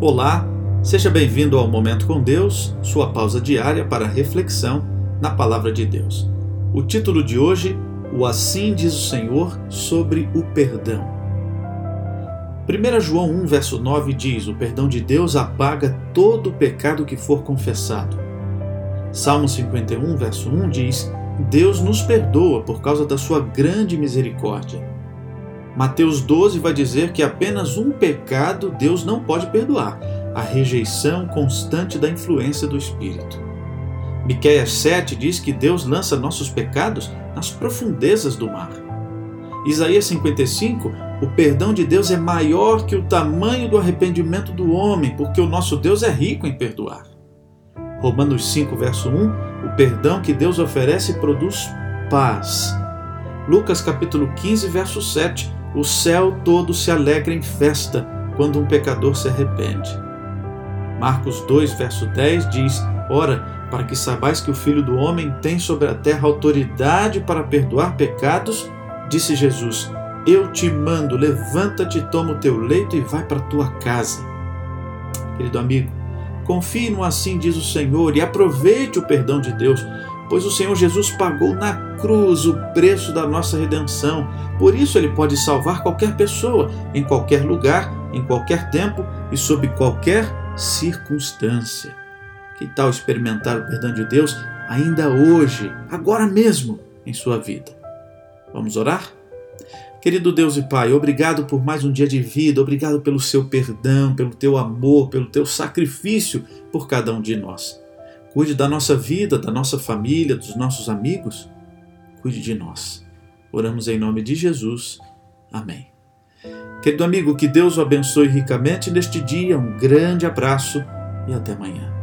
Olá, seja bem-vindo ao Momento com Deus, sua pausa diária para reflexão na Palavra de Deus. O título de hoje, O Assim diz o Senhor sobre o perdão. 1 João 1, verso 9 diz: O perdão de Deus apaga todo o pecado que for confessado. Salmo 51, verso 1 diz: Deus nos perdoa por causa da sua grande misericórdia. Mateus 12 vai dizer que apenas um pecado Deus não pode perdoar: a rejeição constante da influência do Espírito. Miqueias 7 diz que Deus lança nossos pecados nas profundezas do mar. Isaías 55, o perdão de Deus é maior que o tamanho do arrependimento do homem, porque o nosso Deus é rico em perdoar. Romanos 5, verso 1, o perdão que Deus oferece produz paz. Lucas capítulo 15, verso 7, o céu todo se alegra em festa quando um pecador se arrepende. Marcos 2, verso 10 diz: Ora, para que saibais que o Filho do Homem tem sobre a terra autoridade para perdoar pecados, disse Jesus: Eu te mando, levanta-te, toma o teu leito e vai para a tua casa. Querido amigo, confie no assim diz o Senhor e aproveite o perdão de Deus, pois o Senhor Jesus pagou na cruz o preço da nossa redenção. Por isso ele pode salvar qualquer pessoa, em qualquer lugar, em qualquer tempo e sob qualquer circunstância. Que tal experimentar o perdão de Deus ainda hoje, agora mesmo, em sua vida? Vamos orar? Querido Deus e Pai, obrigado por mais um dia de vida, obrigado pelo seu perdão, pelo teu amor, pelo teu sacrifício por cada um de nós. Cuide da nossa vida, da nossa família, dos nossos amigos. Cuide de nós. Oramos em nome de Jesus. Amém. Querido amigo, que Deus o abençoe ricamente neste dia. Um grande abraço e até amanhã.